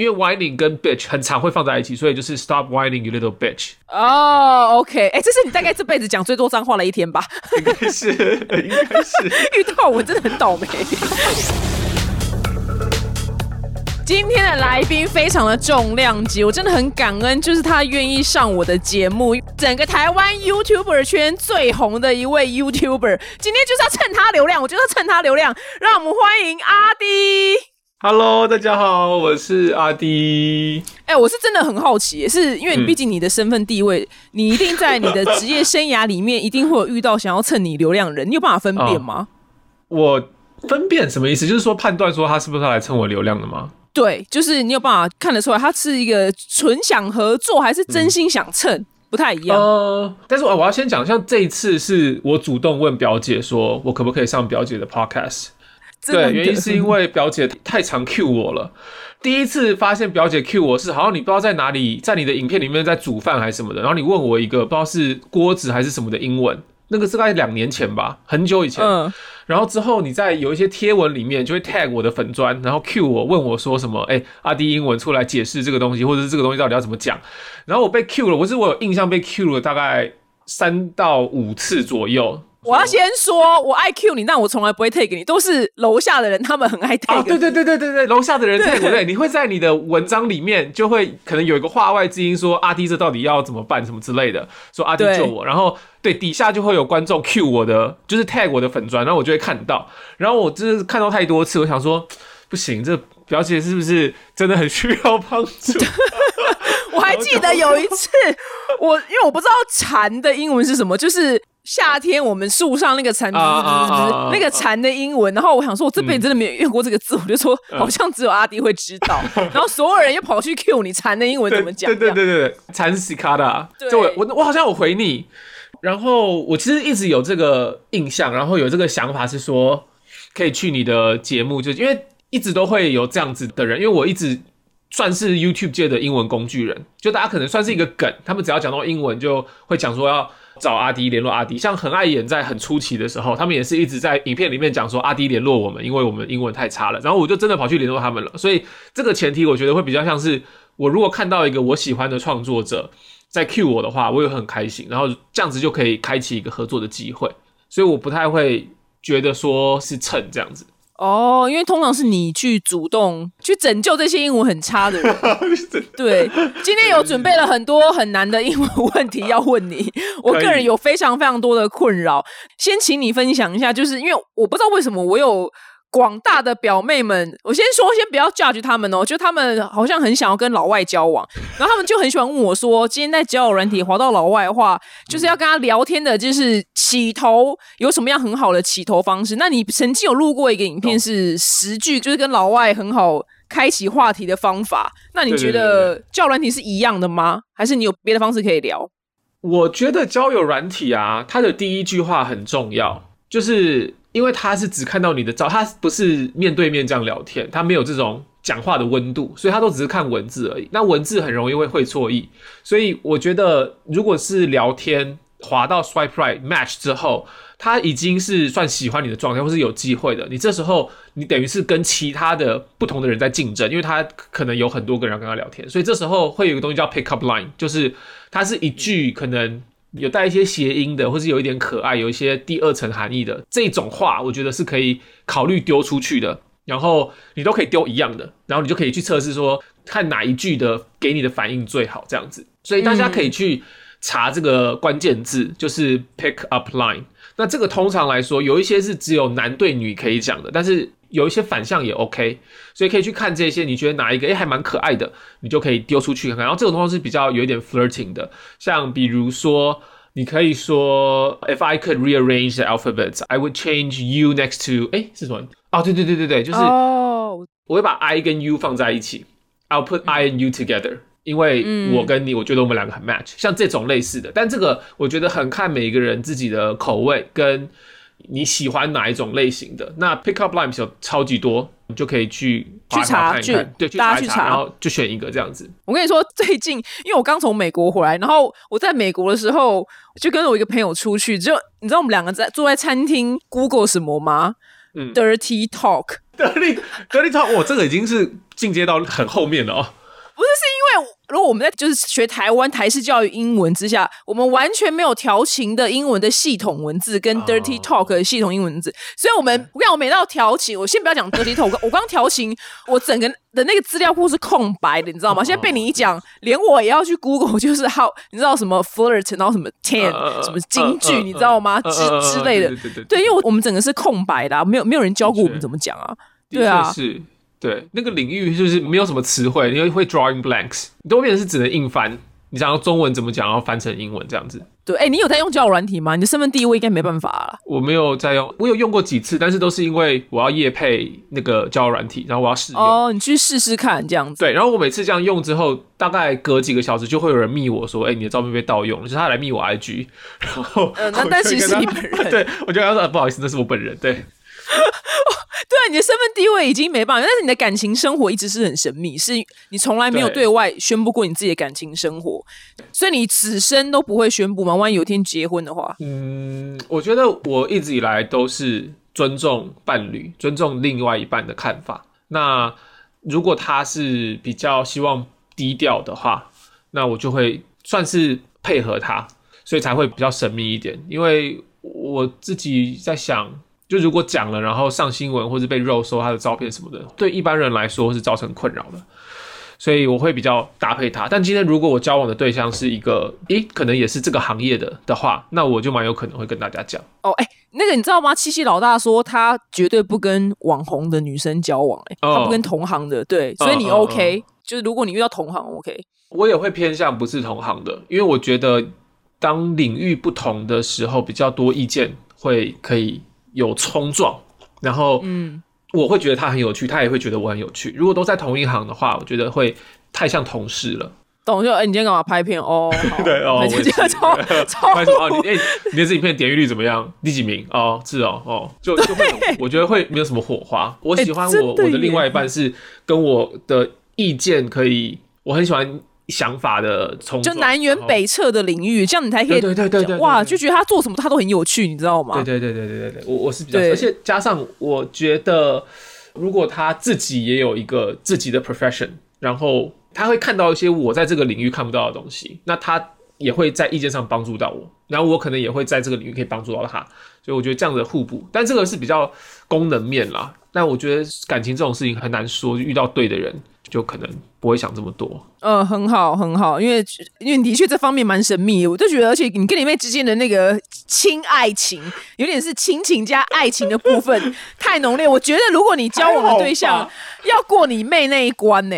因为 whining 跟 bitch 很常会放在一起，所以就是 stop whining you little bitch。哦，OK，哎，这是你大概这辈子讲最多脏话的一天吧？应该是，应该是。遇到我真的很倒霉。今天的来宾非常的重量级，我真的很感恩，就是他愿意上我的节目。整个台湾 YouTuber 圈最红的一位 YouTuber，今天就是要蹭他流量，我就要蹭他流量，让我们欢迎阿迪。Hello，大家好，我是阿迪。哎，我是真的很好奇，是因为毕竟你的身份地位，你一定在你的职业生涯里面一定会有遇到想要蹭你流量人，你有办法分辨吗？我分辨什么意思？就是说判断说他是不是来蹭我流量的吗？对，就是你有办法看得出来，他是一个纯想合作，还是真心想蹭，不太一样。呃，但是我我要先讲，像这一次是我主动问表姐，说我可不可以上表姐的 podcast。对，原因是因为表姐太常 cue 我了。第一次发现表姐 cue 我是，好像你不知道在哪里，在你的影片里面在煮饭还是什么的，然后你问我一个不知道是锅子还是什么的英文。那个是大概两年前吧，很久以前。嗯，然后之后你在有一些贴文里面就会 tag 我的粉砖，然后 Q 我问我说什么？哎，阿迪英文出来解释这个东西，或者是这个东西到底要怎么讲？然后我被 Q 了，我是我有印象被 Q 了大概三到五次左右。我要先说，我爱 Q 你，但我从来不会 take 你，都是楼下的人，他们很爱 take。对对对对对对，楼下的人 take 对，你会在你的文章里面就会可能有一个话外之音，说阿迪这到底要怎么办，什么之类的，说阿迪救我，然后对底下就会有观众 Q 我的，就是 tag 我的粉砖，然后我就会看到，然后我就是看到太多次，我想说不行，这表姐是不是真的很需要帮助？我还记得有一次，我因为我不知道蝉的英文是什么，就是。夏天我们树上那个蝉，那个蝉的英文，然后我想说，我这辈子真的没有用过这个字，我就说好像只有阿迪会知道，然后所有人又跑去 Q 你蝉的英文怎么讲？对对对对对，蝉是 cicada，就我我我好像有回你，然后我其实一直有这个印象，然后有这个想法是说可以去你的节目，就因为一直都会有这样子的人，因为我一直算是 YouTube 界的英文工具人，就大家可能算是一个梗，他们只要讲到英文就会讲说要。找阿迪联络阿迪，像很爱演在很初期的时候，他们也是一直在影片里面讲说阿迪联络我们，因为我们英文太差了。然后我就真的跑去联络他们了。所以这个前提我觉得会比较像是我如果看到一个我喜欢的创作者在 cue 我的话，我也很开心。然后这样子就可以开启一个合作的机会。所以我不太会觉得说是蹭这样子。哦，因为通常是你去主动去拯救这些英文很差的人。对，今天有准备了很多很难的英文问题要问你。我个人有非常非常多的困扰，先请你分享一下，就是因为我不知道为什么我有。广大的表妹们，我先说，先不要 judge 他们哦，就他们好像很想要跟老外交往，然后他们就很喜欢问我说，今天在交友软体滑到老外的话，就是要跟他聊天的，就是起头有什么样很好的起头方式？那你曾经有录过一个影片是十句，就是跟老外很好开启话题的方法？那你觉得交友软体是一样的吗？还是你有别的方式可以聊？我觉得交友软体啊，它的第一句话很重要，就是。因为他是只看到你的照，他不是面对面这样聊天，他没有这种讲话的温度，所以他都只是看文字而已。那文字很容易会会错意，所以我觉得如果是聊天滑到 swipe right match 之后，他已经是算喜欢你的状态，或是有机会的。你这时候你等于是跟其他的不同的人在竞争，因为他可能有很多个人跟他聊天，所以这时候会有个东西叫 pick up line，就是它是一句可能。有带一些谐音的，或是有一点可爱，有一些第二层含义的这种话，我觉得是可以考虑丢出去的。然后你都可以丢一样的，然后你就可以去测试说，看哪一句的给你的反应最好，这样子。所以大家可以去查这个关键字，就是 pick up line。那这个通常来说，有一些是只有男对女可以讲的，但是。有一些反向也 OK，所以可以去看这些，你觉得哪一个哎还蛮可爱的，你就可以丢出去看看。然后这种东西是比较有一点 flirting 的，像比如说你可以说 If I could rearrange the alphabets, I would change you next to 哎是什么？哦对对对对对，就是我会把 I 跟 U 放在一起，I'll put I and you together，因为我跟你我觉得我们两个很 match，像这种类似的。但这个我觉得很看每一个人自己的口味跟。你喜欢哪一种类型的？那 pick up lines 有超级多，你就可以去去查去对，大家去查，然后就选一个这样子。我跟你说，最近因为我刚从美国回来，然后我在美国的时候就跟我一个朋友出去，就你知道我们两个在坐在餐厅 Google 什么吗？dirty talk，dirty dirty talk，我，这个已经是进阶到很后面了哦。不是，是因为如果我们在就是学台湾台式教育英文之下，我们完全没有调情的英文的系统文字跟 dirty talk 的系统英文字，所以我们我讲我每到调情，我先不要讲 dirty talk，我刚调情，我整个的那个资料库是空白的，你知道吗？现在被你一讲，连我也要去 Google，就是 how 你知道什么 flirt，然后什么 ten，什么京剧，你知道吗？之之类的，对，因为我们整个是空白的，啊没有没有人教过我们怎么讲啊，对啊，是。对，那个领域就是没有什么词汇，你会 drawing blanks，你都变成是只能硬翻。你想要中文怎么讲，然后翻成英文这样子。对，哎，你有在用交友软体吗？你的身份地位应该没办法了。我没有在用，我有用过几次，但是都是因为我要夜配那个交友软体，然后我要试用。哦，你去试试看这样子。对，然后我每次这样用之后，大概隔几个小时就会有人密我说：“哎，你的照片被盗用了。”就是他来密我 IG，然后那但其实是你本人。对，我就跟他说：“不好意思，那是我本人。”对。对啊，你的身份地位已经没办法，但是你的感情生活一直是很神秘，是你从来没有对外宣布过你自己的感情生活，所以你此生都不会宣布吗？万一有一天结婚的话？嗯，我觉得我一直以来都是尊重伴侣、尊重另外一半的看法。那如果他是比较希望低调的话，那我就会算是配合他，所以才会比较神秘一点。因为我自己在想。就如果讲了，然后上新闻或者被肉搜他的照片什么的，对一般人来说是造成困扰的，所以我会比较搭配他。但今天如果我交往的对象是一个，诶，可能也是这个行业的的话，那我就蛮有可能会跟大家讲。哦，哎，那个你知道吗？七七老大说他绝对不跟网红的女生交往，哎，他不跟同行的，对，所以你 OK，就是如果你遇到同行 OK，我也会偏向不是同行的，因为我觉得当领域不同的时候，比较多意见会可以。有冲撞，然后嗯，我会觉得他很有趣，他也会觉得我很有趣。如果都在同一行的话，我觉得会太像同事了。懂就哎，你今天干嘛拍片哦？对哦，我今天超超 拍什么？你哎，你的这影片点击率怎么样？第几名？哦，是哦哦，就就会我觉得会没有什么火花。我喜欢我我的另外一半是跟我的意见可以，我很喜欢。想法的冲就南辕北辙的领域，这样你才可以对对对对哇，就觉得他做什么他都很有趣，你知道吗？对对对对对对对，我我是比较，而且加上我觉得，如果他自己也有一个自己的 profession，然后他会看到一些我在这个领域看不到的东西，那他也会在意见上帮助到我，然后我可能也会在这个领域可以帮助到他，所以我觉得这样的互补，但这个是比较功能面啦。但我觉得感情这种事情很难说，遇到对的人。就可能不会想这么多。嗯，很好，很好，因为因为的确这方面蛮神秘，我就觉得，而且你跟你妹之间的那个亲爱情，有点是亲情加爱情的部分 太浓烈。我觉得如果你交往的对象要过你妹那一关呢？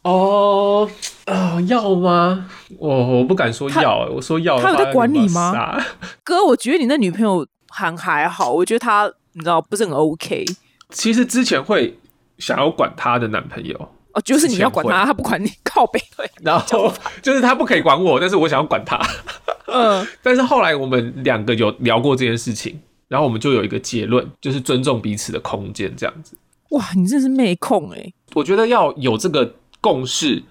哦，啊，要吗？我我不敢说要，我说要，他有在管你吗？哥，我觉得你那女朋友还还好，我觉得她你知道不是很 OK。其实之前会想要管她的男朋友。哦，就是你要管他，他不管你，靠背对。然后 就是他不可以管我，但是我想要管他。嗯，但是后来我们两个有聊过这件事情，然后我们就有一个结论，就是尊重彼此的空间，这样子。哇，你真是妹控哎！我觉得要有这个共识，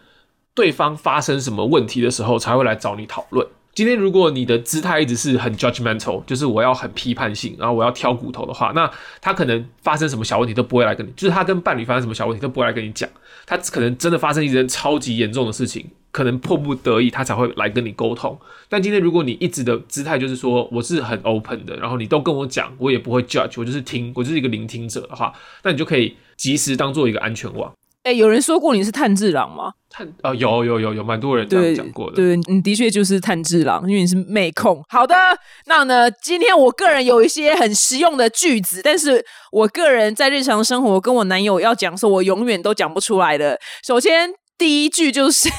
对方发生什么问题的时候才会来找你讨论。今天如果你的姿态一直是很 judgmental，就是我要很批判性，然后我要挑骨头的话，那他可能发生什么小问题都不会来跟你，就是他跟伴侣发生什么小问题都不会来跟你讲。他可能真的发生一件超级严重的事情，可能迫不得已他才会来跟你沟通。但今天如果你一直的姿态就是说我是很 open 的，然后你都跟我讲，我也不会 judge，我就是听，我就是一个聆听者的话，那你就可以及时当做一个安全网。哎，有人说过你是炭治郎吗？炭啊，有有有有，蛮多人这样讲过的。对，你的确就是炭治郎，因为你是妹控。好的，那呢，今天我个人有一些很实用的句子，但是我个人在日常生活跟我男友要讲，说我永远都讲不出来的。首先，第一句就是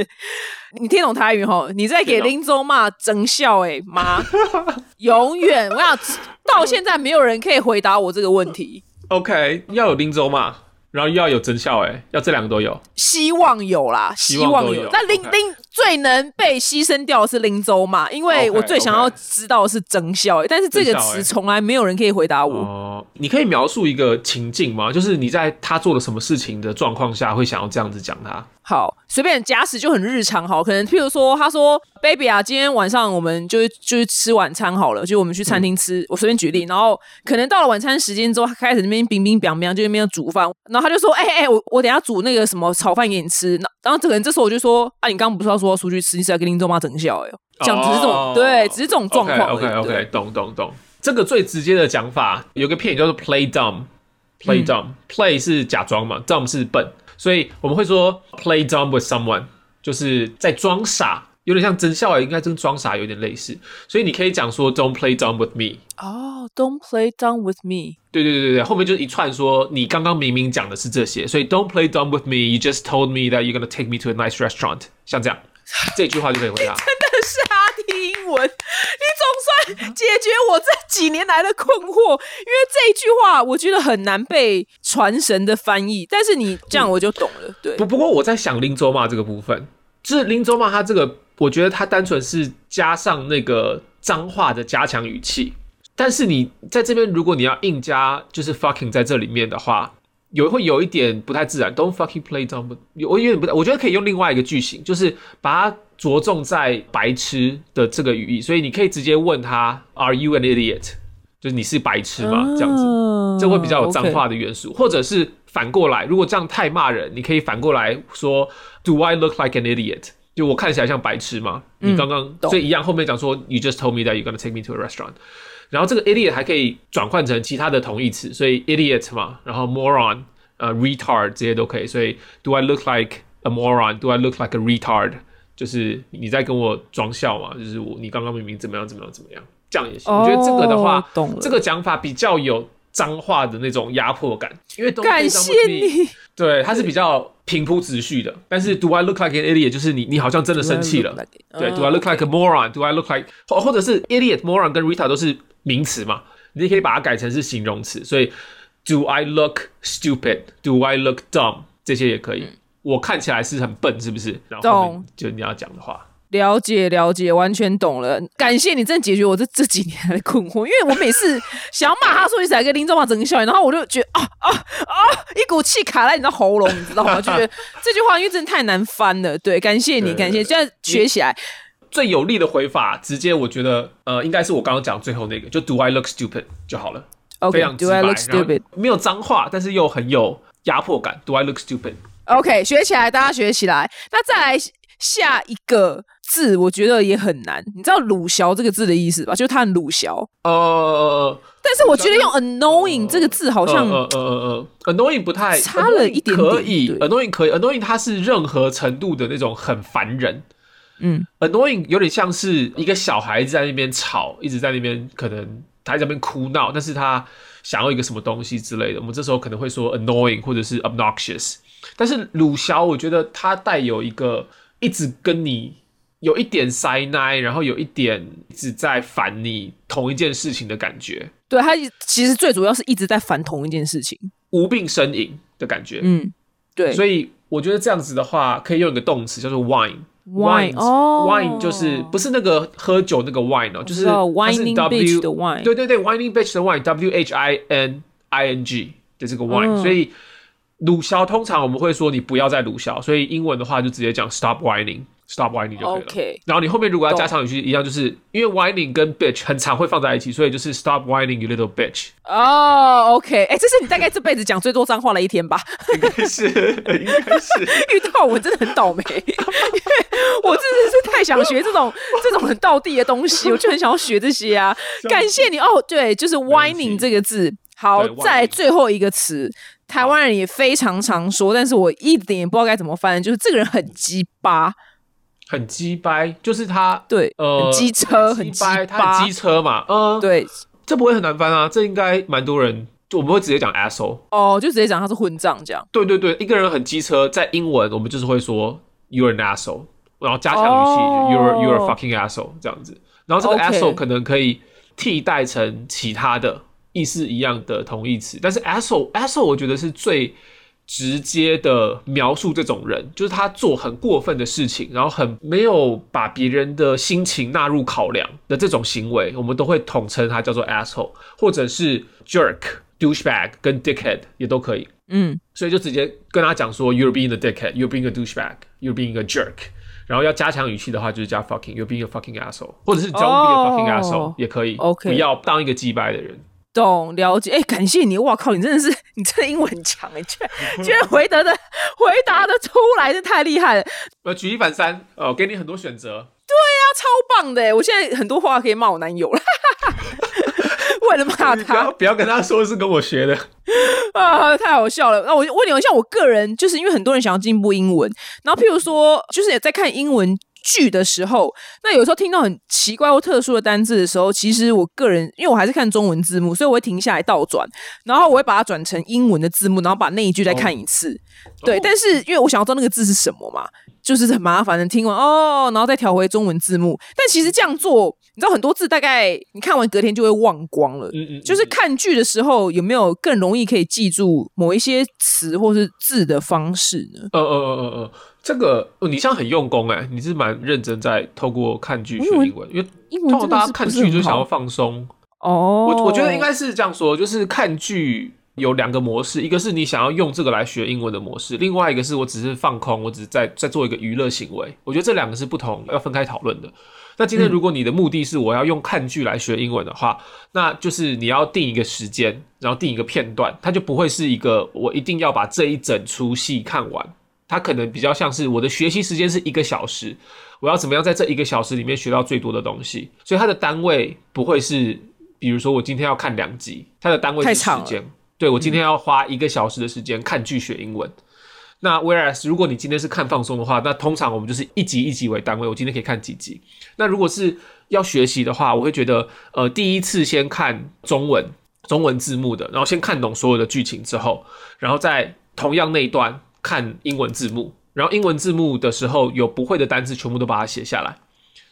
你听懂台语吼？你在给林州骂真笑哎妈，永远我想到现在没有人可以回答我这个问题。OK，要有林州骂。然后又要有真效哎，要这两个都有，希望有啦，希望有。那林林最能被牺牲掉的是林州嘛？因为我最想要知道的是真效，但是这个词从来没有人可以回答我。哦，你可以描述一个情境吗？就是你在他做了什么事情的状况下会想要这样子讲他？好，随便假使就很日常好，可能譬如说，他说，baby 啊，今天晚上我们就就是吃晚餐好了，就我们去餐厅吃。我随便举例，然后可能到了晚餐时间之后，他开始那边冰冰冰冰，就那边煮饭，然后他就说，哎哎，我我等下煮那个什么炒饭给你吃。然后这个人这时候我就说，啊，你刚刚不是要说出去吃，你是要跟林州妈整笑哎，讲只是这种，对，只是这种状况。OK OK，懂懂懂。这个最直接的讲法，有个片语叫做 play dumb，play dumb，play 是假装嘛，dumb 是笨。所以我们会说 play dumb with someone，就是在装傻，有点像真笑，应该跟装傻有点类似。所以你可以讲说 don't play dumb with me。哦，don't play dumb with me。对对对对对，后面就是一串说你刚刚明明讲的是这些，所以 don't play dumb with me，you just told me that you're gonna take me to a nice restaurant，像这样，这句话就可以回答。真的是阿听英文，你总算解决我这几年来的困惑，因为这句话我觉得很难被传神的翻译，但是你这样我就懂了。对，不不过我在想林州骂这个部分，就是林州骂他这个，我觉得他单纯是加上那个脏话的加强语气，但是你在这边如果你要硬加就是 fucking 在这里面的话。有会有一点不太自然，Don't fucking play dumb。我有点不太，我觉得可以用另外一个句型，就是把它着重在白痴的这个语义，所以你可以直接问他，Are you an idiot？就是你是白痴吗？这样子，这会比较有脏话的元素，或者是反过来，如果这样太骂人，你可以反过来说，Do I look like an idiot？就我看起来像白痴吗？你刚刚所以一样，后面讲说，You just told me that you're gonna take me to a restaurant。然后这个 idiot 还可以转换成其他的同义词，所以 idiot 嘛，然后 moron，呃，retard 这些都可以。所以 Do I look like a moron？Do I look like a retard？就是你在跟我装笑嘛？就是我你刚刚明明怎么样怎么样怎么样，这样也行。我觉得这个的话，这个讲法比较有脏话的那种压迫感，因为感谢你。对，它是比较平铺直叙的。但是 Do I look like an idiot？就是你你好像真的生气了。对，Do I look like a moron？Do I look like 或或者是 idiot、moron 跟 retard 都是。名词嘛，你可以把它改成是形容词，所以 Do I look stupid? Do I look dumb? 这些也可以。我看起来是很笨，是不是？然后。就你要讲的话，了解了解，完全懂了。感谢你，真的解决我这这几年的困惑。因为我每次想要骂他说你是来跟林中华整个笑，然后我就觉得啊啊啊，一股气卡在你的喉咙，你知道吗？就觉得这句话因为真的太难翻了。对，感谢你，感谢，现在学起来。最有力的回法，直接我觉得，呃，应该是我刚刚讲最后那个，就 Do I look stupid 就好了。OK，非常直白，没有脏话，但是又很有压迫感。Do I look stupid？OK，学起来，大家学起来。那再来下一个字，我觉得也很难。你知道“鲁小”这个字的意思吧？就是他很鲁小。呃，但是我觉得用 “annoying” 这个字好像，呃呃呃，annoying 不太差了一点。可以，annoying 可以，annoying 它是任何程度的那种很烦人。嗯，annoying 有点像是一个小孩子在那边吵，一直在那边可能他在那边哭闹，但是他想要一个什么东西之类的。我们这时候可能会说 annoying 或者是 obnoxious。但是鲁小，我觉得它带有一个一直跟你有一点塞奶，然后有一点一直在烦你同一件事情的感觉。对，他其实最主要是一直在烦同一件事情，无病呻吟的感觉。嗯，对。所以我觉得这样子的话，可以用一个动词叫做 whine。wine 哦，wine 就是不是那个喝酒那个 wine 哦，就是 whining 的 wine，对对对，whining bitch 的 wine，w h i n i n g 的这个 wine，所以鲁小通常我们会说你不要再鲁小，所以英文的话就直接讲 stop whining。Stop whining 就可以了。然后你后面如果要加长语句，一样就是因为 whining 跟 bitch 很常会放在一起，所以就是 Stop whining, you little bitch。哦，OK，哎，这是你大概这辈子讲最多脏话的一天吧？应该是，应该是。遇到我真的很倒霉，因 为我真的是太想学这种这种很道地的东西，我就很想要学这些啊。感谢你哦，对，就是 whining 这个字。好，在最后一个词，台湾人也非常常说，但是我一点也不知道该怎么翻，就是这个人很鸡巴。很鸡掰，就是他对，呃，机车很鸡掰，他机车嘛，嗯，对，这不会很难翻啊，这应该蛮多人，就我们会直接讲 asshole，哦，就直接讲他是混账这样，对对对，一个人很机车，在英文我们就是会说 you're an asshole，然后加强语气 you're you're fucking asshole 这样子，然后这个 asshole 可能可以替代成其他的意思一样的同义词，但是 asshole asshole 我觉得是最。直接的描述这种人，就是他做很过分的事情，然后很没有把别人的心情纳入考量的这种行为，我们都会统称他叫做 asshole，或者是 jerk。douchebag 跟 dickhead 也都可以。嗯，所以就直接跟他讲说，you're being a dickhead，you're being a douchebag，you're being a jerk。然后要加强语气的话，就是加 fucking，you're being a fucking asshole，或者是 don't be a 哦 fucking asshole 也可以。OK 不要当一个击败的人。懂了解。哎、感谢你，哇靠，你真的是，你真的英文很强哎，居然 居然回答的 回答的出来，这太厉害了，呃，举一反三，哦，给你很多选择。对呀超棒的哎！我现在很多话可以骂我男友了，为了骂你不要他不要跟他说是跟我学的。啊，太好笑了。那我问你，像我个人，就是因为很多人想要进步英文，然后譬如说，就是也在看英文。剧的时候，那有时候听到很奇怪或特殊的单字的时候，其实我个人因为我还是看中文字幕，所以我会停下来倒转，然后我会把它转成英文的字幕，然后把那一句再看一次。对，哦但是因为我想要知道那个字是什么嘛，就是很麻烦的，听完哦，然后再调回中文字幕。但其实这样做，你知道很多字大概你看完隔天就会忘光了。嗯嗯，就是看剧的时候，有没有更容易可以记住某一些词或是字的方式呢？呃呃呃呃呃，这个、哦、你像很用功哎，你是蛮认真在透过看剧学英文因为英文通常大家看剧就想要放松。哦。我我觉得应该是这样说，就是看剧有两个模式，一个是你想要用这个来学英文的模式，另外一个是我只是放空，我只是在在做一个娱乐行为。我觉得这两个是不同，要分开讨论的。那今天如果你的目的是我要用看剧来学英文的话，那就是你要定一个时间，然后定一个片段，它就不会是一个我一定要把这一整出戏看完。它可能比较像是我的学习时间是一个小时，我要怎么样在这一个小时里面学到最多的东西，所以它的单位不会是，比如说我今天要看两集，它的单位是时间。对我今天要花一个小时的时间看剧学英文。那 whereas 如果你今天是看放松的话，那通常我们就是一集一集为单位，我今天可以看几集。那如果是要学习的话，我会觉得，呃，第一次先看中文中文字幕的，然后先看懂所有的剧情之后，然后在同样那一段看英文字幕，然后英文字幕的时候有不会的单词全部都把它写下来。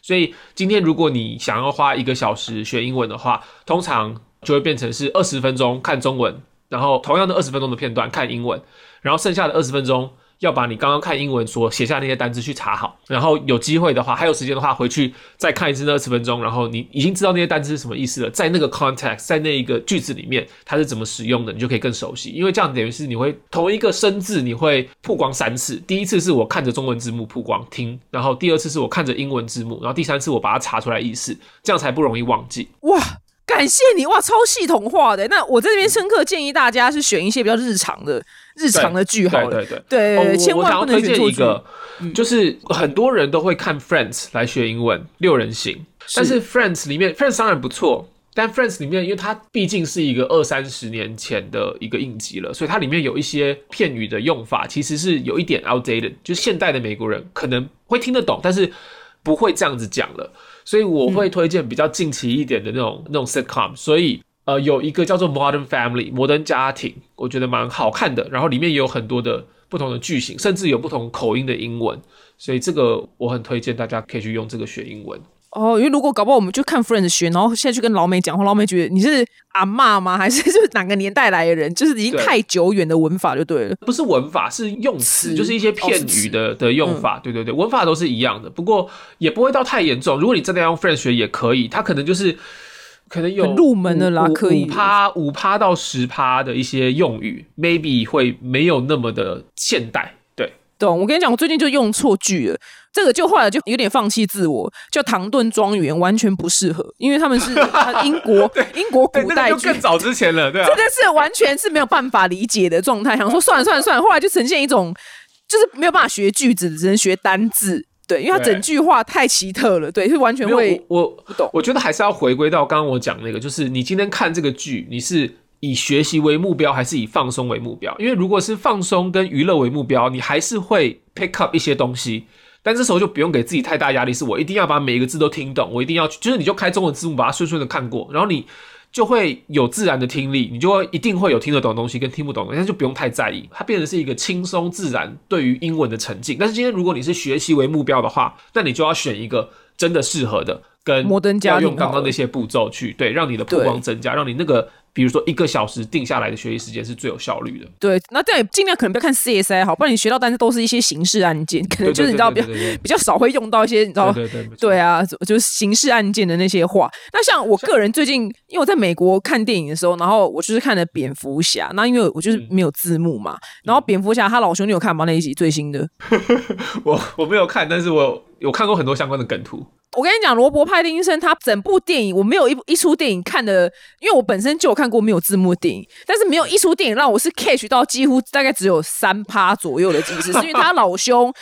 所以今天如果你想要花一个小时学英文的话，通常就会变成是二十分钟看中文，然后同样的二十分钟的片段看英文，然后剩下的二十分钟要把你刚刚看英文所写下那些单词去查好，然后有机会的话，还有时间的话，回去再看一次那二十分钟，然后你已经知道那些单词是什么意思了，在那个 context，在那一个句子里面它是怎么使用的，你就可以更熟悉。因为这样等于是你会同一个生字你会曝光三次，第一次是我看着中文字幕曝光听，然后第二次是我看着英文字幕，然后第三次我把它查出来意思，这样才不容易忘记。哇，感谢你哇，超系统化的。那我在这边深刻建议大家是选一些比较日常的日常的剧好了。对对对。对千万不能推。荐一个，就是很多人都会看 Friends 来学英文，六人行。但是 Friends 里面，Friends 当然不错，但 Friends 里面，因为它毕竟是一个二三十年前的一个影集了，所以它里面有一些片语的用法其实是有一点 outdated，就是现代的美国人可能会听得懂，但是不会这样子讲了。所以我会推荐比较近期一点的那种、那种 sitcom，所以。呃，有一个叫做 Modern Family 摩登家庭，我觉得蛮好看的。然后里面也有很多的不同的句型，甚至有不同口音的英文，所以这个我很推荐大家可以去用这个学英文。哦，因为如果搞不好我们就看 Friends 学，然后现在去跟老美讲话，老美觉得你是阿嬷吗？还是就是哪个年代来的人？就是已经太久远的文法就对了。不是文法，是用词，就是一些片语的、的用法。对对对，文法都是一样的，不过也不会到太严重。如果你真的要用 Friends 学，也可以，它可能就是可能有很入门的啦可以五趴五趴到十趴的一些用语，maybe 会没有那么的现代。对，懂？我跟你讲，我最近就用错句了。这个就后来就有点放弃自我，叫唐顿庄园完全不适合，因为他们是他英国 英国，古代剧更早之前了，对啊这。个是完全是没有办法理解的状态。想说算了算了算了，后来就呈现一种就是没有办法学句子，只能学单字。对，因为它整句话太奇特了，对，是完全会我不懂我我觉得还是要回归到刚刚我讲那个，就是你今天看这个剧，你是以学习为目标，还是以放松为目标？因为如果是放松跟娱乐为目标，你还是会 pick up 一些东西。但这时候就不用给自己太大压力，是我一定要把每一个字都听懂，我一定要就是你就开中文字幕把它顺顺的看过，然后你就会有自然的听力，你就会一定会有听得懂的东西跟听不懂的东西，但就不用太在意，它变成是一个轻松自然对于英文的沉浸。但是今天如果你是学习为目标的话，那你就要选一个真的适合的，跟摩登家用刚刚那些步骤去对，让你的曝光增加，让你那个比如说一个小时定下来的学习时间是最有效率的。对，那这样也尽量可能不要看 CSI 好，不然你学到单词都是一些刑事案件，可能就是你知道比较比较少会用到一些你知道对对对啊，就是刑事案件的那些话。那像我个人最近，因为我在美国看电影的时候，然后我就是看了蝙蝠侠，那因为我就是没有字幕嘛，然后蝙蝠侠他老兄你有看吗？那一集最新的？我我没有看，但是我有看过很多相关的梗图。我跟你讲，罗伯·派丁森他整部电影，我没有一一出电影看的，因为我本身就有看过没有字幕电影，但是没有一出电影让我是 catch 到几乎大概只有三趴左右的近视，是因为他老兄。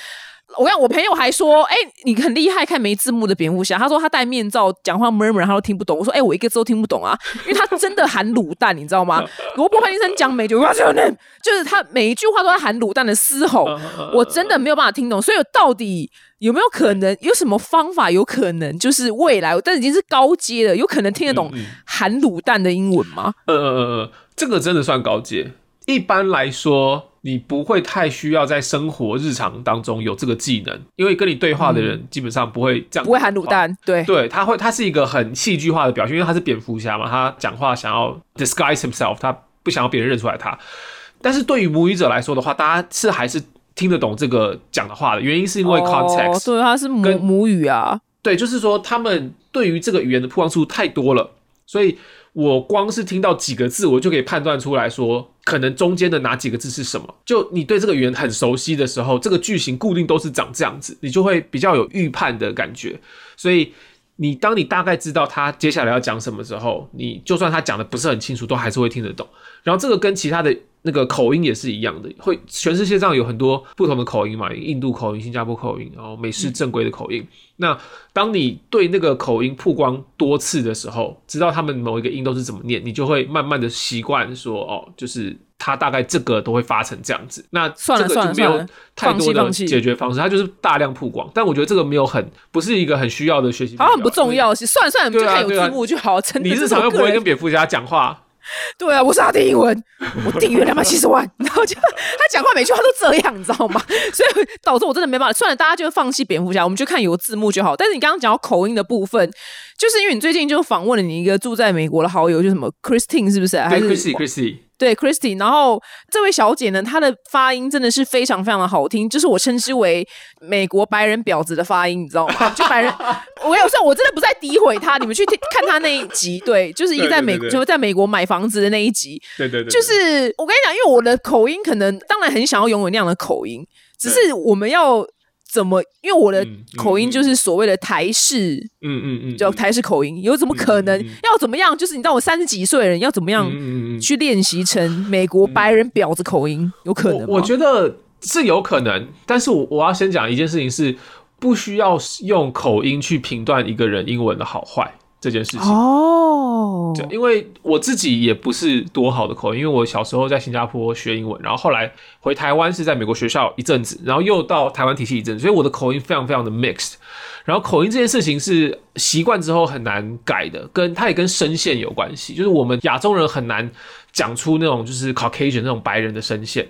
我看我朋友还说，哎，你很厉害，看没字幕的蝙蝠侠。他说他戴面罩讲话 murmur，他都听不懂。我说，哎，我一个字都听不懂啊，因为他真的含卤蛋，你知道吗？罗伯·派丁森讲每句话就是他每一句话都在含卤蛋的嘶吼，我真的没有办法听懂。所以到底有没有可能，有什么方法有可能，就是未来，但已经是高阶了，有可能听得懂含卤蛋的英文吗？呃呃呃，这个真的算高阶。一般来说。你不会太需要在生活日常当中有这个技能，因为跟你对话的人基本上不会这样，不会喊卤蛋，对对，他会，他是一个很戏剧化的表现，因为他是蝙蝠侠嘛，他讲话想要 disguise himself，他不想要别人认出来他。但是对于母语者来说的话，大家是还是听得懂这个讲的话的，原因是因为 context，对，他是母母语啊，对，就是说他们对于这个语言的曝光数太多了，所以。我光是听到几个字，我就可以判断出来说，可能中间的哪几个字是什么。就你对这个语言很熟悉的时候，这个句型固定都是长这样子，你就会比较有预判的感觉。所以你当你大概知道他接下来要讲什么时候，你就算他讲的不是很清楚，都还是会听得懂。然后这个跟其他的。那个口音也是一样的，会全世界上有很多不同的口音嘛，印度口音、新加坡口音，然后美式正规的口音。那当你对那个口音曝光多次的时候，知道他们某一个音都是怎么念，你就会慢慢的习惯说，哦，就是他大概这个都会发成这样子。那算了算了，没有太多的解决方式，它就是大量曝光。但我觉得这个没有很不是一个很需要的学习，好像不重要。算了算了，就看有字幕就好。你日常又不会跟蝙蝠侠讲话。对啊，我是他的英文，我订阅两百七十万，然后就他讲话每句话都这样，你知道吗？所以导致我真的没办法。算了，大家就放弃蝙蝠侠，我们就看有字幕就好。但是你刚刚讲到口音的部分，就是因为你最近就访问了你一个住在美国的好友，就什么 Christine 是不是？还是 Chrissy？Chrissy。对，Christy，然后这位小姐呢，她的发音真的是非常非常的好听，就是我称之为美国白人婊子的发音，你知道吗？就白人，我有时候我真的不在诋毁她，你们去看她那一集，对，就是一个在美就在美国买房子的那一集，对对对，就是我跟你讲，因为我的口音可能当然很想要拥有那样的口音，只是我们要。怎么？因为我的口音就是所谓的台式，嗯嗯嗯，叫台式口音，有怎么可能？要怎么样？就是你知道，我三十几岁的人要怎么样去练习成美国白人婊子口音？有可能？我觉得是有可能，但是我我要先讲一件事情是，不需要用口音去评断一个人英文的好坏。这件事情哦，因为我自己也不是多好的口音，因为我小时候在新加坡学英文，然后后来回台湾是在美国学校一阵子，然后又到台湾体系一阵子，所以我的口音非常非常的 mixed。然后口音这件事情是习惯之后很难改的，跟它也跟声线有关系，就是我们亚洲人很难讲出那种就是 Caucasian 那种白人的声线。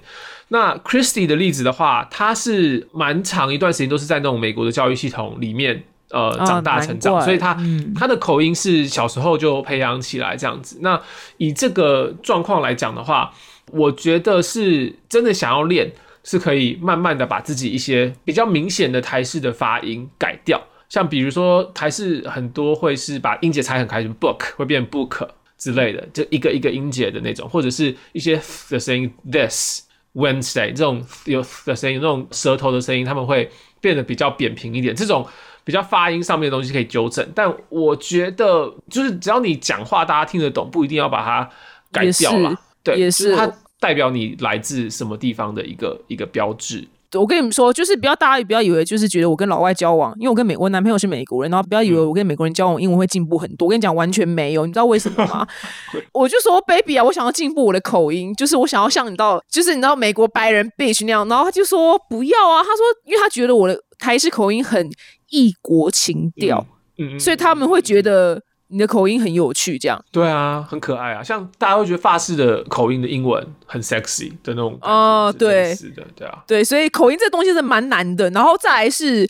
那 Christy 的例子的话，他是蛮长一段时间都是在那种美国的教育系统里面。呃，长大成长，所以他他的口音是小时候就培养起来这样子。那以这个状况来讲的话，我觉得是真的想要练，是可以慢慢的把自己一些比较明显的台式的发音改掉。像比如说台式很多会是把音节拆很开，book 会变 book 之类的，就一个一个音节的那种，或者是一些的声音，this Wednesday 这种有的声音，那种舌头的声音，他们会变得比较扁平一点，这种。比较发音上面的东西可以纠正，但我觉得就是只要你讲话大家听得懂，不一定要把它改掉了。对，也是它代表你来自什么地方的一个一个标志。我跟你们说，就是不要大家不要以为就是觉得我跟老外交往，因为我跟美我男朋友是美国人，然后不要以为我跟美国人交往英文会进步很多。我跟你讲，完全没有。你知道为什么吗？我就说，baby 啊，我想要进步我的口音，就是我想要像你到，就是你知道美国白人 bitch 那样。然后他就说不要啊，他说因为他觉得我的台式口音很。异国情调，嗯，所以他们会觉得你的口音很有趣，这样。对啊，很可爱啊，像大家会觉得法式的口音的英文很 sexy 的那种。哦，对，是的，对啊，对，所以口音这东西是蛮难的。然后再来是，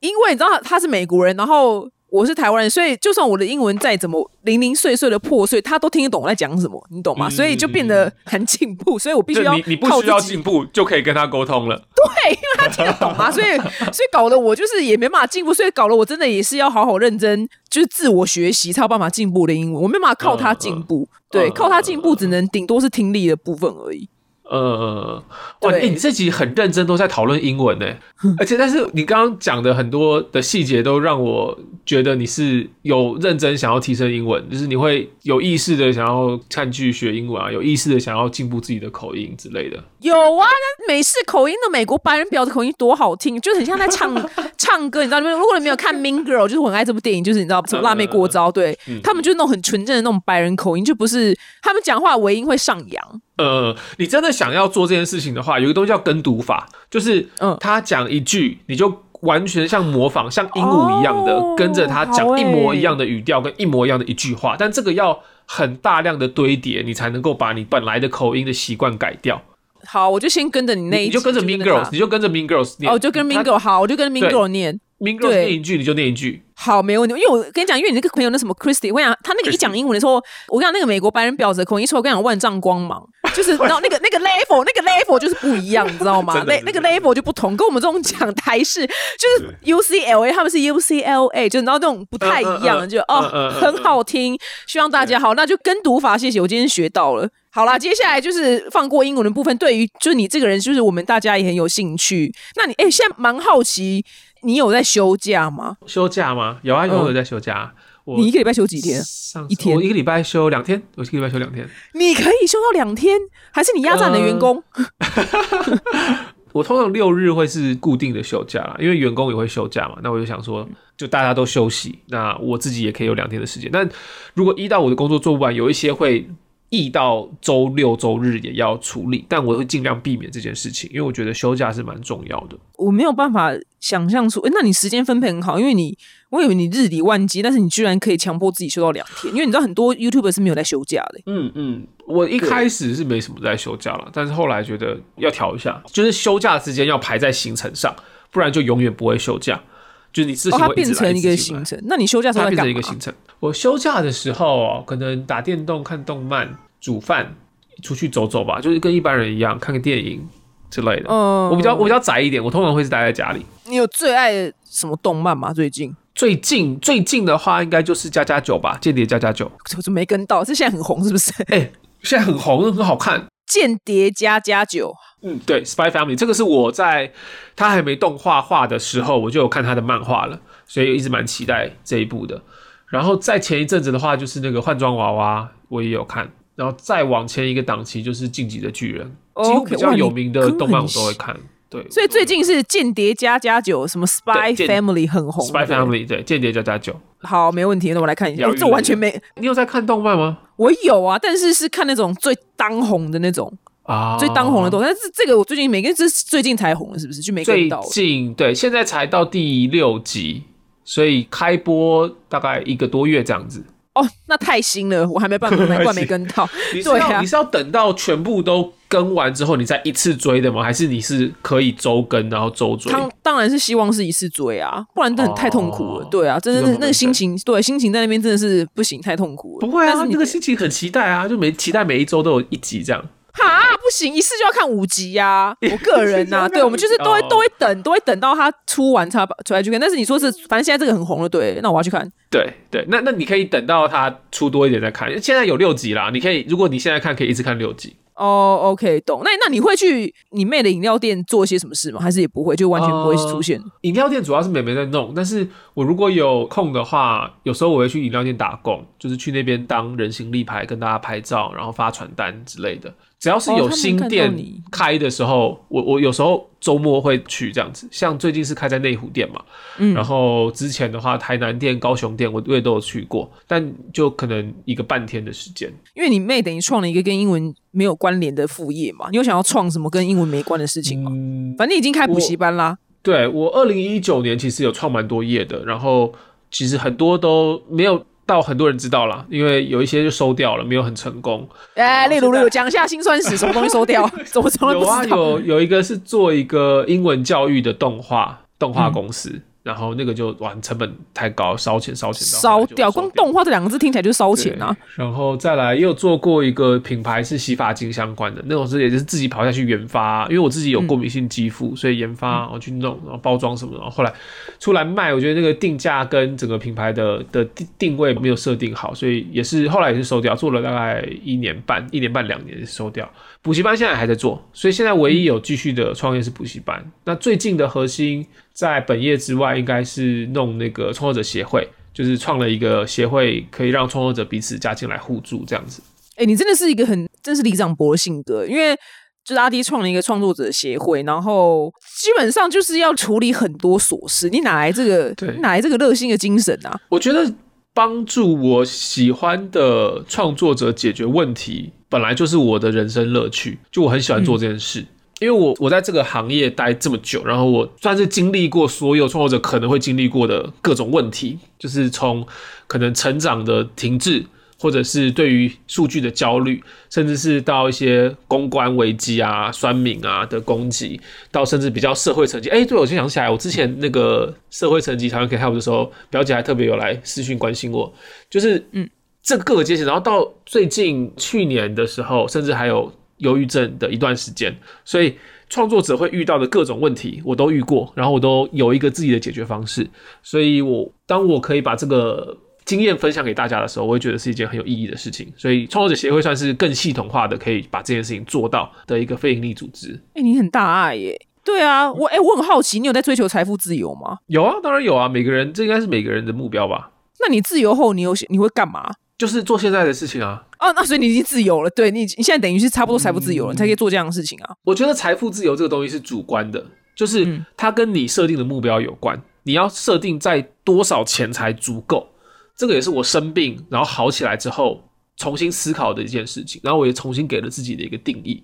因为你知道他是美国人，然后我是台湾人，所以就算我的英文再怎么零零碎碎的破碎，他都听得懂我在讲什么，你懂吗？所以就变得很进步，所以我必须要你你不需要进步就可以跟他沟通了。对，因为他听得懂啊，所 以所以搞得我就是也没办法进步，所以搞得我真的也是要好好认真，就是自我学习才有办法进步的英文，我没办法靠他进步，对，靠他进步只能顶多是听力的部分而已。呃，哇，哎，你这集很认真，都在讨论英文呢，而且但是你刚刚讲的很多的细节都让我觉得你是有认真想要提升英文，就是你会有意识的想要看剧学英文啊，有意识的想要进步自己的口音之类的。有啊，那美式口音的美国白人表的口音多好听，就很像在唱 唱歌，你知道吗？如果你没有看《Mean Girl》，就是我很爱这部电影，就是你知道什么辣妹过招，对他们就是那种很纯正的那种白人口音，就不是他们讲话尾音会上扬。呃，你真的想要做这件事情的话，有一个东西叫跟读法，就是嗯，他讲一句，你就完全像模仿，像鹦鹉一样的跟着他讲一模一样的语调跟一模一样的一句话，但这个要很大量的堆叠，你才能够把你本来的口音的习惯改掉。好，我就先跟着你那一，你就跟着 Mean Girls，你就跟着 Mean Girls 念，哦，就跟 Mean Girl，好，我就跟 Mean Girl 念。Mean Girls 念一句你就念一句，好，没问题。因为我跟你讲，因为你那个朋友那什么 Christy，我讲他那个一讲英文的时候，我跟你讲那个美国白人婊子的口音出来，我跟你讲万丈光芒，就是然后那个那个 level 那个 level 就是不一样，你知道吗？那那个 level 就不同，跟我们这种讲台式就是 UCLA，他们是 UCLA，就然后这种不太一样，就哦很好听。希望大家好，那就跟读法，谢谢，我今天学到了。好啦，接下来就是放过英文的部分。对于就是你这个人，就是我们大家也很有兴趣。那你哎，现在蛮好奇。你有在休假吗？休假吗？有啊，有有在休假。你一个礼拜休几天？一天。我一个礼拜休两天。我一个礼拜休两天。你可以休到两天，还是你压榨你的员工？我通常六日会是固定的休假啦，因为员工也会休假嘛。那我就想说，就大家都休息，那我自己也可以有两天的时间。但如果一到五的工作做不完，有一些会。易到周六周日也要处理，但我会尽量避免这件事情，因为我觉得休假是蛮重要的。我没有办法想象出，哎，那你时间分配很好，因为你，我以为你日理万机，但是你居然可以强迫自己休到两天，因为你知道很多 YouTube 是没有在休假的。嗯嗯，我一开始是没什么在休假了，但是后来觉得要调一下，就是休假时间要排在行程上，不然就永远不会休假。就是你事情会变成一个行程，那你休假时候变成一个行程。我休假的时候哦，可能打电动、看动漫、煮饭、出去走走吧，就是跟一般人一样看个电影之类的。嗯，我比较我比较宅一点，我通常会是待在家里。你有最爱什么动漫吗？最近最近最近的话，应该就是《加加酒》吧，《间谍加加九》。我就没跟到，这现在很红是不是？哎，现在很红，很好看，《间谍加加九》。嗯，对，Spy Family 这个是我在他还没动画化的时候，我就有看他的漫画了，所以一直蛮期待这一部的。然后在前一阵子的话，就是那个换装娃娃，我也有看。然后再往前一个档期，就是晋级的巨人，几乎比较有名的动漫我都会看。对，所以最近是间谍加加九，什么 Spy Family 很红，Spy Family 对，间谍加加九。好，没问题，那我来看一下。这完全没，你有在看动漫吗？我有啊，但是是看那种最当红的那种。啊，最当红的多，但是这个我最近每个是最近才红的，是不是？就没最近对，现在才到第六集，所以开播大概一个多月这样子。哦，那太新了，我还没办法，难怪没跟到。你是要你是要等到全部都跟完之后，你再一次追的吗？还是你是可以周更然后周追？当当然是希望是一次追啊，不然真的太痛苦了。对啊，真的那个心情，对心情在那边真的是不行，太痛苦了。不会啊，那个心情很期待啊，就每期待每一周都有一集这样。哈，不行，一次就要看五集呀！我个人呐，对我们就是都会都会等，都会等到他出完才出来去看。但是你说是，反正现在这个很红了，对，那我要去看。对对，那那你可以等到他出多一点再看。现在有六集啦，你可以，如果你现在看，可以一直看六集。哦，OK，懂。那那你会去你妹的饮料店做些什么事吗？还是也不会，就完全不会出现？饮料店主要是妹妹在弄，但是我如果有空的话，有时候我会去饮料店打工，就是去那边当人形立牌，跟大家拍照，然后发传单之类的。只要是有新店开的时候，我我有时候周末会去这样子。像最近是开在内湖店嘛，嗯，然后之前的话，台南店、高雄店我我也都有去过，但就可能一个半天的时间。因为你妹等于创了一个跟英文没有关联的副业嘛，你有想要创什么跟英文没关的事情吗？反正已经开补习班啦。对我二零一九年其实有创蛮多业的，然后其实很多都没有。到很多人知道了，因为有一些就收掉了，没有很成功。哎，例如，例如讲一下辛酸史，什么东西收掉？有啊，有有一个是做一个英文教育的动画动画公司，然后那个就哇成本太高，烧钱烧钱烧掉，光动画这两个字听起来就烧钱啊。然后再来又做过一个品牌是洗发精相关的那种，是也是自己跑下去研发，因为我自己有过敏性肌肤，所以研发我去弄，然后包装什么，然后后来出来卖，我觉得那个定价跟整个品牌的的定定位没有设定好，所以也是后来也是收掉，做了大概一年半，一年半两年收掉。补习班现在还在做，所以现在唯一有继续的创业是补习班。那最近的核心在本业之外，应该是弄那个创作者协会，就是创了一个协会，可以让创作者彼此加进来互助这样子。哎，你真的是一个很，真是李长博的性格，因为就是阿迪创了一个创作者协会，然后基本上就是要处理很多琐事，你哪来这个，对哪来这个热心的精神啊？我觉得帮助我喜欢的创作者解决问题。本来就是我的人生乐趣，就我很喜欢做这件事，因为我我在这个行业待这么久，然后我算是经历过所有创作者可能会经历过的各种问题，就是从可能成长的停滞，或者是对于数据的焦虑，甚至是到一些公关危机啊、酸民啊的攻击，到甚至比较社会层级。哎，对我就想起来，我之前那个社会层级台湾可以 help 的时候，表姐还特别有来私讯关心我，就是嗯。这各个阶层，然后到最近去年的时候，甚至还有忧郁症的一段时间，所以创作者会遇到的各种问题，我都遇过，然后我都有一个自己的解决方式。所以，我当我可以把这个经验分享给大家的时候，我会觉得是一件很有意义的事情。所以，创作者协会算是更系统化的，可以把这件事情做到的一个非营利组织。哎，你很大爱耶！对啊，我哎，我很好奇，你有在追求财富自由吗？有啊，当然有啊，每个人这应该是每个人的目标吧？那你自由后，你有你会干嘛？就是做现在的事情啊！哦，那所以你已经自由了，对你，你现在等于是差不多财富自由了，你才可以做这样的事情啊。我觉得财富自由这个东西是主观的，就是它跟你设定的目标有关。你要设定在多少钱才足够，这个也是我生病然后好起来之后重新思考的一件事情。然后我也重新给了自己的一个定义：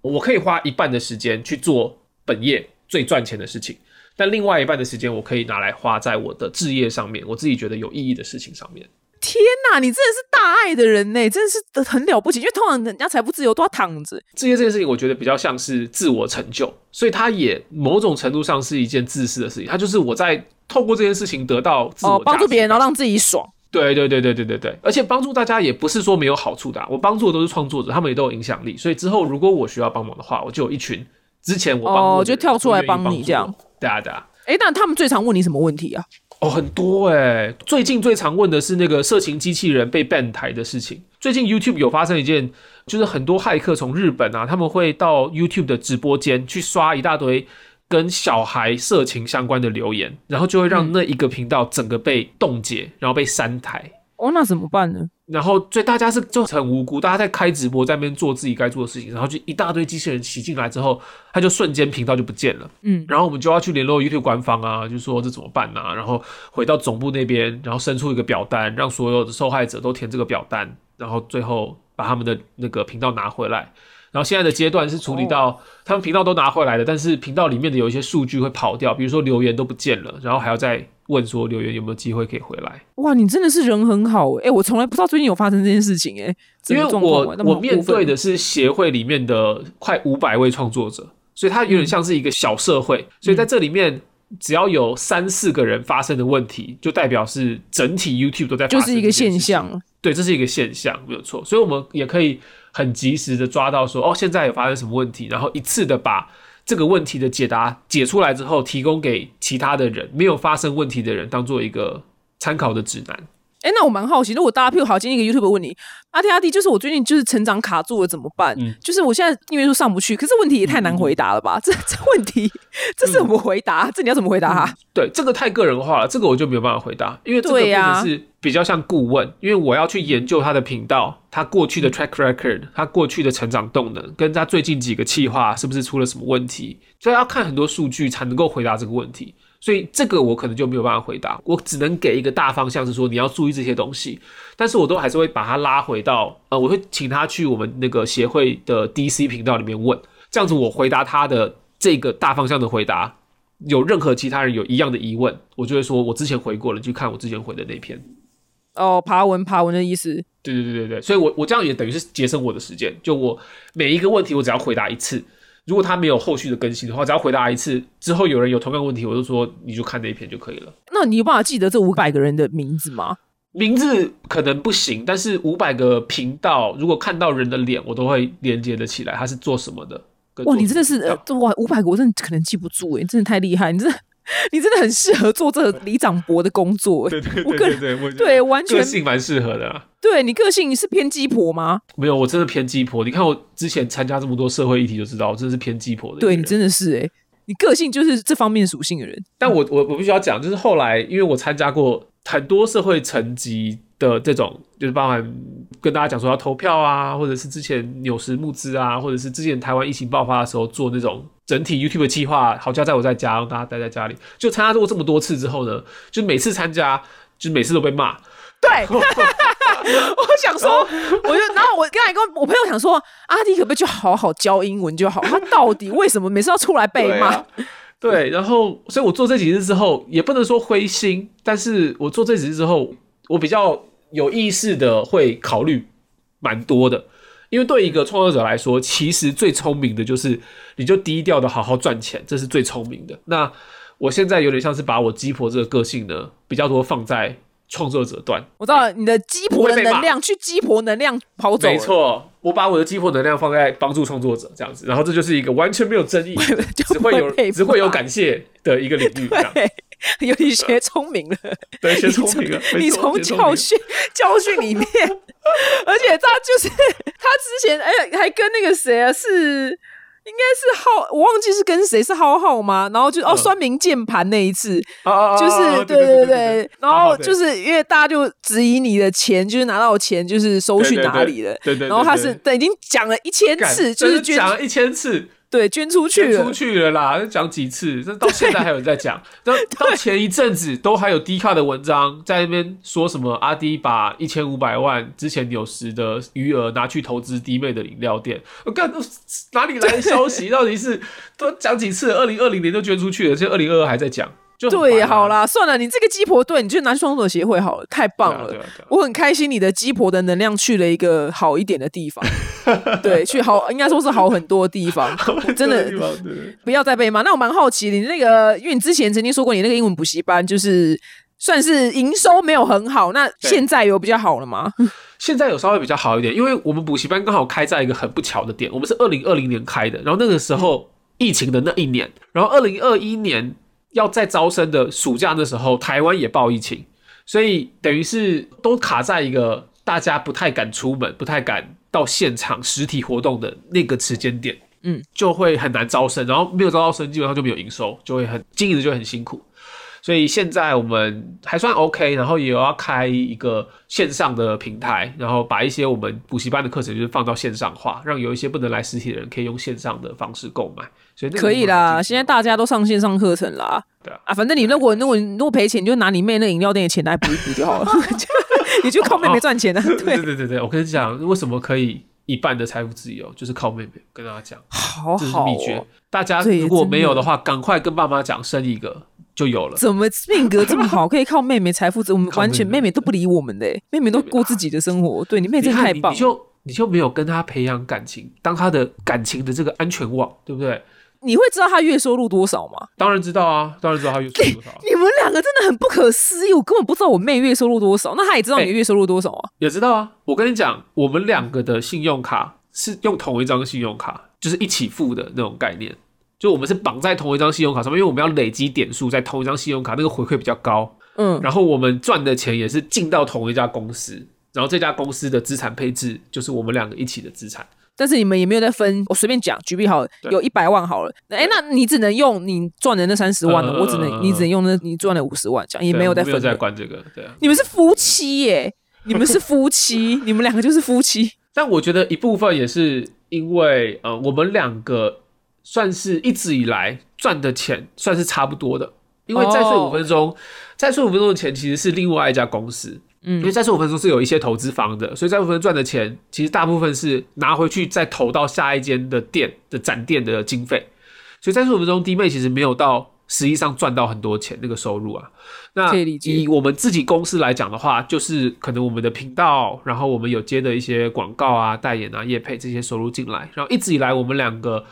我可以花一半的时间去做本业最赚钱的事情，但另外一半的时间我可以拿来花在我的置业上面，我自己觉得有意义的事情上面。天呐，你真的是大爱的人呢，真的是很了不起。因为通常人家财富自由都要躺着，这些这件事情，我觉得比较像是自我成就，所以它也某种程度上是一件自私的事情。它就是我在透过这件事情得到自我帮助别人，然后让自己爽。对对对对对对对，而且帮助大家也不是说没有好处的。我帮助的都是创作者，他们也都有影响力。所以之后如果我需要帮忙的话，我就有一群之前我帮我就跳出来帮你这样。对啊对啊。哎，那他们最常问你什么问题啊？哦，很多哎，最近最常问的是那个色情机器人被 ban 台的事情。最近 YouTube 有发生一件，就是很多骇客从日本啊，他们会到 YouTube 的直播间去刷一大堆跟小孩色情相关的留言，然后就会让那一个频道整个被冻结，然后被删台。哦，那怎么办呢？然后，所以大家是就很无辜，大家在开直播，在那边做自己该做的事情，然后就一大堆机器人骑进来之后，他就瞬间频道就不见了。嗯，然后我们就要去联络 YouTube 官方啊，就说这怎么办呢？然后回到总部那边，然后伸出一个表单，让所有的受害者都填这个表单，然后最后把他们的那个频道拿回来。然后现在的阶段是处理到他们频道都拿回来了，但是频道里面的有一些数据会跑掉，比如说留言都不见了，然后还要再问说留言有没有机会可以回来。哇，你真的是人很好哎！我从来不知道最近有发生这件事情哎，因为我我面对的是协会里面的快五百位创作者，所以它有点像是一个小社会，所以在这里面只要有三四个人发生的问题，就代表是整体 YouTube 都在就是一个现象。对，这是一个现象，没有错。所以我们也可以。很及时的抓到说哦，现在有发生什么问题，然后一次的把这个问题的解答解出来之后，提供给其他的人没有发生问题的人，当做一个参考的指南。哎，那我蛮好奇，如果大家譬如好，今天一个 YouTube 问你，阿弟阿弟，就是我最近就是成长卡住了，怎么办？就是我现在因为说上不去，可是问题也太难回答了吧？这这问题这是怎么回答？这你要怎么回答哈？对，这个太个人化了，这个我就没有办法回答，因为这个真的是比较像顾问，因为我要去研究他的频道，他过去的 track record，他过去的成长动能，跟他最近几个计划是不是出了什么问题，所以要看很多数据才能够回答这个问题。所以这个我可能就没有办法回答，我只能给一个大方向，是说你要注意这些东西，但是我都还是会把他拉回到，呃，我会请他去我们那个协会的 DC 频道里面问，这样子我回答他的这个大方向的回答，有任何其他人有一样的疑问，我就会说我之前回过了，去看我之前回的那篇。哦，爬文爬文的意思。对对对对对，所以我我这样也等于是节省我的时间，就我每一个问题我只要回答一次。如果他没有后续的更新的话，只要回答一次之后有人有同样问题，我就说你就看那一篇就可以了。那你有办法记得这五百个人的名字吗？名字可能不行，但是五百个频道，如果看到人的脸，我都会连接的起来，他是做什么的。哇，你真的是哇，五百个我真的可能记不住哎，真的太厉害，你真的。你真的很适合做这个李长伯的工作，对对对对，对完全个性蛮适合的。对你个性是偏鸡婆吗？没有，我真的偏鸡婆。你看我之前参加这么多社会议题，就知道我真的是偏鸡婆的。对你真的是哎，你个性就是这方面属性的人。但我我我必须要讲，就是后来因为我参加过很多社会层级。的这种就是包含跟大家讲说要投票啊，或者是之前纽时募资啊，或者是之前台湾疫情爆发的时候做那种整体 YouTube 的计划，好家在我在家让大家待在家里，就参加过这么多次之后呢，就每次参加就每次都被骂。对，我想说，我就然后我刚才跟我朋友想说，阿迪可不可以就好好教英文就好？他到底为什么每次要出来被骂？对，然后所以我做这几日之后，也不能说灰心，但是我做这几日之后。我比较有意识的会考虑蛮多的，因为对一个创作者来说，其实最聪明的就是你就低调的好好赚钱，这是最聪明的。那我现在有点像是把我鸡婆这个个性呢，比较多放在创作者端。我知道你的鸡婆的能量去鸡婆能量跑走，没错，我把我的鸡婆能量放在帮助创作者这样子，然后这就是一个完全没有争议，只会有只会有感谢的一个领域。有你学聪明了，对，学聪明了。你从 教训教训里面，而且他就是他之前哎，还跟那个谁啊，是应该是浩，我忘记是跟谁是浩浩吗？然后就哦，酸民键盘那一次，就是对对对，然后就是因为大家就质疑你的钱，就是拿到钱就是收去哪里了，对对，然后他是对已经讲了一千次，就是讲了一千次。对，捐出去了，出去了啦！讲几次，这到现在还有人在讲。到到前一阵子，都还有低卡的文章在那边说什么阿迪把一千五百万之前有时的余额拿去投资低妹的饮料店。我看哪里来的消息？到底是都讲几次？二零二零年就捐出去了，现在二零二二还在讲。对，好啦，算了，你这个鸡婆对，你就拿去创作协会好了，太棒了，我很开心，你的鸡婆的能量去了一个好一点的地方，对，去好，应该说是好很多地方，真的，不要再被骂。那我蛮好奇，你那个，因为你之前曾经说过，你那个英文补习班就是算是营收没有很好，那现在有比较好了吗？现在有稍微比较好一点，因为我们补习班刚好开在一个很不巧的点，我们是二零二零年开的，然后那个时候疫情的那一年，然后二零二一年。要在招生的暑假的时候，台湾也爆疫情，所以等于是都卡在一个大家不太敢出门、不太敢到现场实体活动的那个时间点，嗯，就会很难招生，然后没有招到生，基本上就没有营收，就会很经营的就很辛苦。所以现在我们还算 OK，然后也要开一个线上的平台，然后把一些我们补习班的课程就是放到线上化，让有一些不能来实体的人可以用线上的方式购买。所以可以啦，现在大家都上线上课程啦。对啊，啊，反正你如果如果如果赔钱，你就拿你妹那饮料店的钱来补一补就好了，你就靠妹妹赚钱了。对对对对，我跟你讲，为什么可以一半的财富自由，就是靠妹妹。跟大家讲，好好秘诀，大家如果没有的话，赶快跟爸妈讲，生一个。就有了，怎么命格这么好，可以靠妹妹财富？我们完全妹妹都不理我们的，妹妹都过自己的生活。对你妹真太棒，你就你就没有跟她培养感情，当她的感情的这个安全网，对不对？你会知道她月收入多少吗？当然知道啊，当然知道她月收入多少。你们两个真的很不可思议，我根本不知道我妹月收入多少，那她也知道你月收入多少啊？也知道啊。我跟你讲，我们两个的信用卡是用同一张信用卡，就是一起付的那种概念。就我们是绑在同一张信用卡上面，因为我们要累积点数在同一张信用卡，那个回馈比较高。嗯，然后我们赚的钱也是进到同一家公司，然后这家公司的资产配置就是我们两个一起的资产。但是你们也没有在分，我随便讲，举例好，有一百万好了，哎，那你只能用你赚的那三十万了，我只能你只能用那你赚的五十万，这样也没有在分。在管这个，对啊。你们是夫妻耶，你们是夫妻，你们两个就是夫妻。但我觉得一部分也是因为，呃，我们两个。算是一直以来赚的钱算是差不多的，因为再睡五分钟，再睡五分钟的钱其实是另外一家公司，嗯，因为再睡五分钟是有一些投资方的，所以再五分钟赚的钱其实大部分是拿回去再投到下一间的店的展店的经费，所以再睡五分钟弟妹其实没有到实际上赚到很多钱那个收入啊。那以我们自己公司来讲的话，就是可能我们的频道，然后我们有接的一些广告啊、代言啊、业配这些收入进来，然后一直以来我们两个。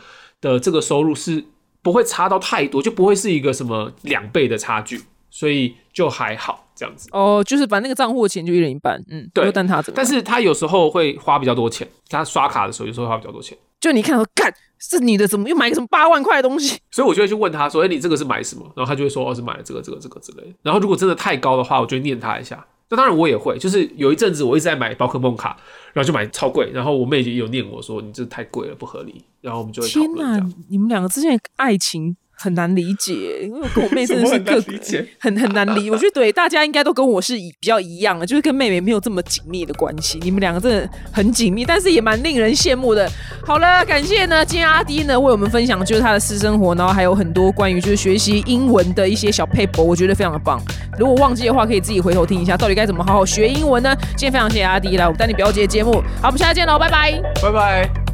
的这个收入是不会差到太多，就不会是一个什么两倍的差距，所以就还好这样子。哦，就是把那个账户的钱就一人一半，嗯，对但他怎么？但是他有时候会花比较多钱，他刷卡的时候有时候花比较多钱，就你看说，干是你的，怎么又买个什么八万块的东西？所以我就会去问他说：“哎、你这个是买什么？”然后他就会说：“哦，是买了这个、这个、这个之类的。”然后如果真的太高的话，我就会念他一下。那当然我也会，就是有一阵子我一直在买宝可梦卡，然后就买超贵，然后我妹也有念我说：“你这太贵了，不合理。”然后我们就会讨天论这样。你们两个之间的爱情很难理解，因为我跟我妹 真的是什么很难理解很很难理。我觉得对大家应该都跟我是比较一样的，就是跟妹妹没有这么紧密的关系。你们两个真的很紧密，但是也蛮令人羡慕的。好了，感谢呢，今天阿迪呢为我们分享就是他的私生活，然后还有很多关于就是学习英文的一些小配博，我觉得非常的棒。如果忘记的话，可以自己回头听一下，到底该怎么好好学英文呢？今天非常谢谢阿迪来我们带你表姐节目，好，我们下次见喽，拜拜。拜拜。